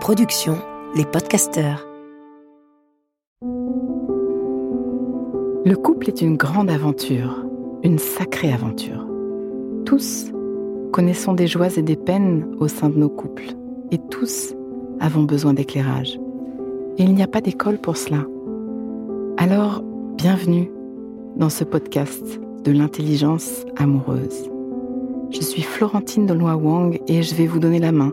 production, les podcasteurs. Le couple est une grande aventure, une sacrée aventure. Tous connaissons des joies et des peines au sein de nos couples, et tous avons besoin d'éclairage. Et il n'y a pas d'école pour cela. Alors, bienvenue dans ce podcast de l'intelligence amoureuse. Je suis Florentine de Wang et je vais vous donner la main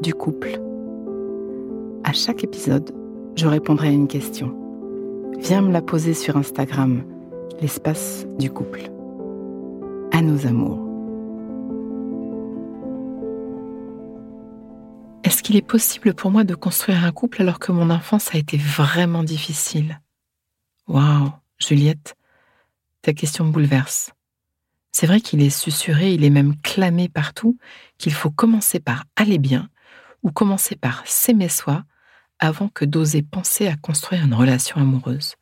du couple. À chaque épisode, je répondrai à une question. Viens me la poser sur Instagram, l'espace du couple. À nos amours. Est-ce qu'il est possible pour moi de construire un couple alors que mon enfance a été vraiment difficile? Waouh, Juliette, ta question bouleverse. C'est vrai qu'il est susurré, il est même clamé partout qu'il faut commencer par aller bien ou commencer par s'aimer soi avant que d'oser penser à construire une relation amoureuse.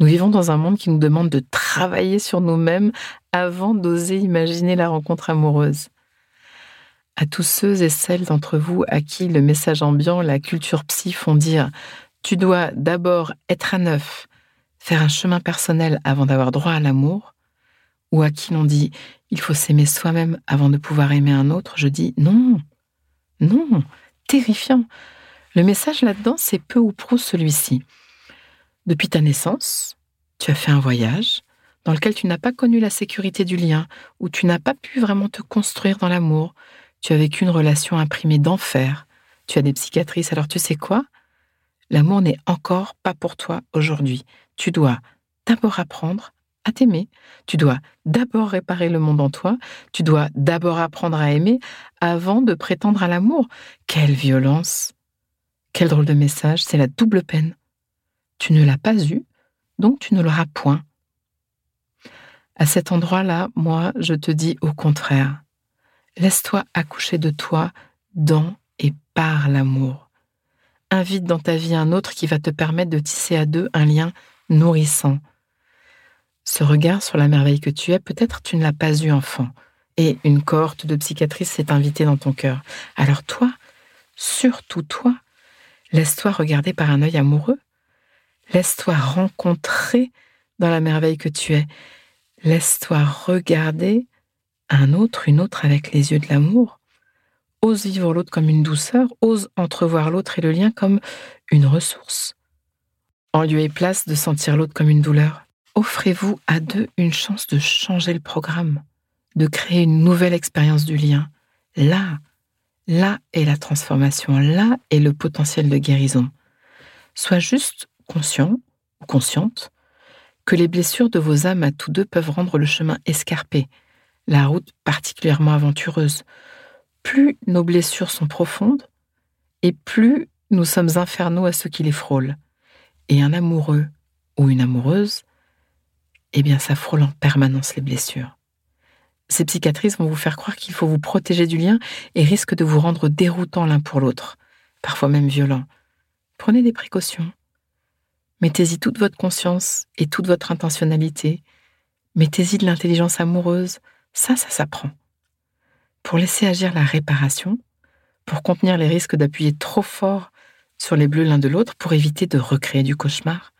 Nous vivons dans un monde qui nous demande de travailler sur nous-mêmes avant d'oser imaginer la rencontre amoureuse. À tous ceux et celles d'entre vous à qui le message ambiant, la culture psy font dire tu dois d'abord être à neuf, faire un chemin personnel avant d'avoir droit à l'amour, ou à qui l'on dit il faut s'aimer soi-même avant de pouvoir aimer un autre, je dis non, non, terrifiant. Le message là-dedans, c'est peu ou prou celui-ci. Depuis ta naissance, tu as fait un voyage dans lequel tu n'as pas connu la sécurité du lien, où tu n'as pas pu vraiment te construire dans l'amour. Tu as vécu une relation imprimée d'enfer. Tu as des psychiatrices, alors tu sais quoi? L'amour n'est encore pas pour toi aujourd'hui. Tu dois d'abord apprendre à t'aimer. Tu dois d'abord réparer le monde en toi, tu dois d'abord apprendre à aimer avant de prétendre à l'amour. Quelle violence Quel drôle de message, c'est la double peine. Tu ne l'as pas eu, donc tu ne l'auras point. À cet endroit-là, moi, je te dis au contraire. Laisse-toi accoucher de toi dans et par l'amour. Invite dans ta vie un autre qui va te permettre de tisser à deux un lien nourrissant, ce regard sur la merveille que tu es, peut-être tu ne l'as pas eu enfant, et une cohorte de psychiatrices s'est invitée dans ton cœur. Alors toi, surtout toi, laisse-toi regarder par un œil amoureux, laisse-toi rencontrer dans la merveille que tu es, laisse-toi regarder un autre, une autre avec les yeux de l'amour. Ose vivre l'autre comme une douceur, ose entrevoir l'autre et le lien comme une ressource. En lieu et place de sentir l'autre comme une douleur. Offrez-vous à deux une chance de changer le programme, de créer une nouvelle expérience du lien. Là, là est la transformation, là est le potentiel de guérison. Sois juste conscient ou consciente que les blessures de vos âmes à tous deux peuvent rendre le chemin escarpé, la route particulièrement aventureuse. Plus nos blessures sont profondes, et plus nous sommes infernaux à ceux qui les frôlent. Et un amoureux ou une amoureuse eh bien ça frôle en permanence les blessures. Ces psychiatrices vont vous faire croire qu'il faut vous protéger du lien et risquent de vous rendre déroutant l'un pour l'autre, parfois même violent. Prenez des précautions. Mettez-y toute votre conscience et toute votre intentionnalité. Mettez-y de l'intelligence amoureuse. Ça, ça s'apprend. Pour laisser agir la réparation, pour contenir les risques d'appuyer trop fort sur les bleus l'un de l'autre, pour éviter de recréer du cauchemar,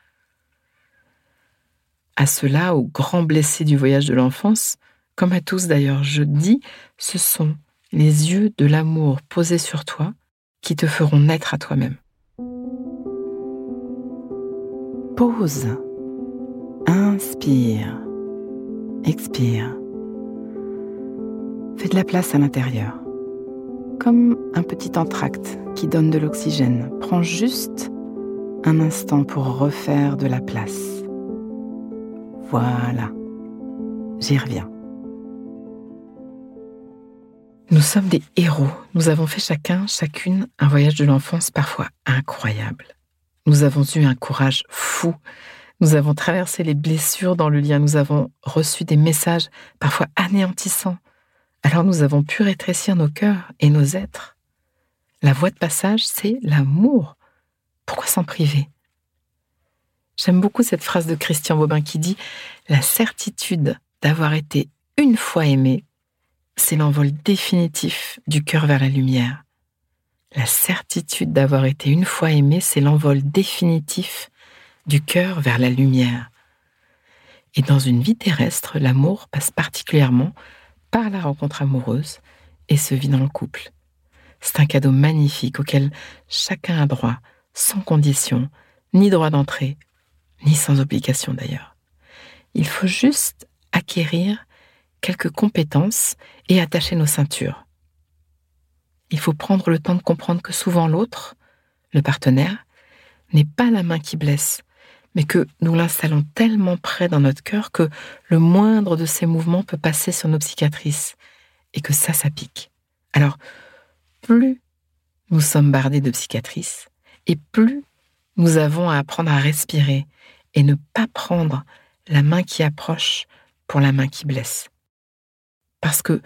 à cela, aux grands blessés du voyage de l'enfance, comme à tous d'ailleurs, je dis, ce sont les yeux de l'amour posés sur toi qui te feront naître à toi-même. Pause. Inspire. Expire. Fais de la place à l'intérieur. Comme un petit entracte qui donne de l'oxygène. Prends juste un instant pour refaire de la place. Voilà. J'y reviens. Nous sommes des héros. Nous avons fait chacun, chacune, un voyage de l'enfance parfois incroyable. Nous avons eu un courage fou. Nous avons traversé les blessures dans le lien. Nous avons reçu des messages parfois anéantissants. Alors nous avons pu rétrécir nos cœurs et nos êtres. La voie de passage, c'est l'amour. Pourquoi s'en priver? J'aime beaucoup cette phrase de Christian Bobin qui dit ⁇ La certitude d'avoir été une fois aimé, c'est l'envol définitif du cœur vers la lumière. La certitude d'avoir été une fois aimé, c'est l'envol définitif du cœur vers la lumière. Et dans une vie terrestre, l'amour passe particulièrement par la rencontre amoureuse et se vit dans le couple. C'est un cadeau magnifique auquel chacun a droit, sans condition, ni droit d'entrée, ni sans obligation d'ailleurs. Il faut juste acquérir quelques compétences et attacher nos ceintures. Il faut prendre le temps de comprendre que souvent l'autre, le partenaire, n'est pas la main qui blesse, mais que nous l'installons tellement près dans notre cœur que le moindre de ses mouvements peut passer sur nos cicatrices et que ça, ça pique. Alors, plus nous sommes bardés de cicatrices et plus nous avons à apprendre à respirer et ne pas prendre la main qui approche pour la main qui blesse. Parce que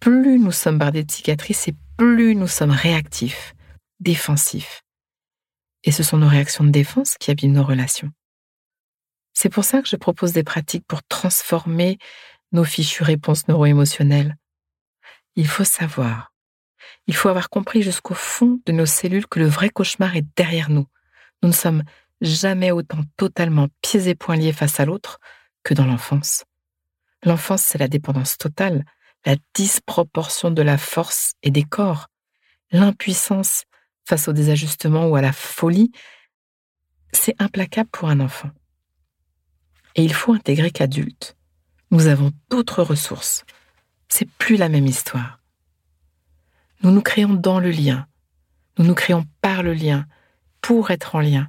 plus nous sommes bardés de cicatrices et plus nous sommes réactifs, défensifs. Et ce sont nos réactions de défense qui abîment nos relations. C'est pour ça que je propose des pratiques pour transformer nos fichues réponses neuro-émotionnelles. Il faut savoir, il faut avoir compris jusqu'au fond de nos cellules que le vrai cauchemar est derrière nous. Nous ne sommes jamais autant totalement pieds et poings liés face à l'autre que dans l'enfance. L'enfance, c'est la dépendance totale, la disproportion de la force et des corps, l'impuissance face au désajustement ou à la folie. C'est implacable pour un enfant. Et il faut intégrer qu'adulte, nous avons d'autres ressources. C'est plus la même histoire. Nous nous créons dans le lien. Nous nous créons par le lien, pour être en lien.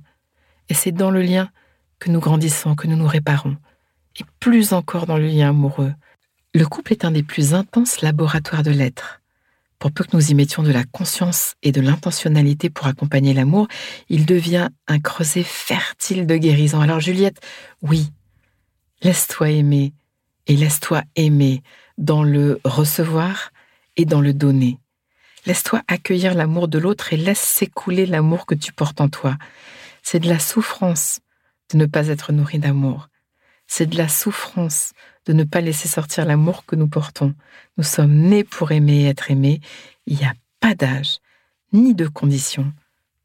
Et c'est dans le lien que nous grandissons, que nous nous réparons. Et plus encore dans le lien amoureux. Le couple est un des plus intenses laboratoires de l'être. Pour peu que nous y mettions de la conscience et de l'intentionnalité pour accompagner l'amour, il devient un creuset fertile de guérison. Alors Juliette, oui, laisse-toi aimer et laisse-toi aimer dans le recevoir et dans le donner. Laisse-toi accueillir l'amour de l'autre et laisse s'écouler l'amour que tu portes en toi. C'est de la souffrance de ne pas être nourri d'amour. C'est de la souffrance de ne pas laisser sortir l'amour que nous portons. Nous sommes nés pour aimer et être aimés. Il n'y a pas d'âge ni de conditions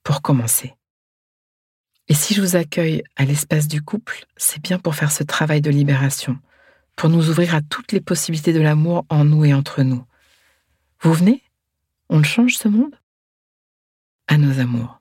pour commencer. Et si je vous accueille à l'espace du couple, c'est bien pour faire ce travail de libération, pour nous ouvrir à toutes les possibilités de l'amour en nous et entre nous. Vous venez? On change ce monde? À nos amours.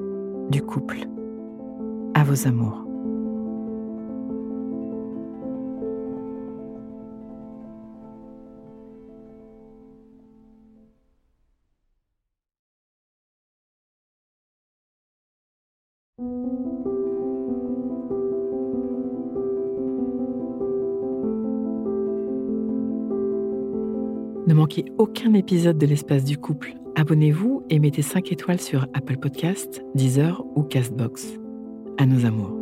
du couple, à vos amours. Ne manquez aucun épisode de l'espace du couple Abonnez-vous et mettez 5 étoiles sur Apple Podcasts, Deezer ou Castbox. À nos amours.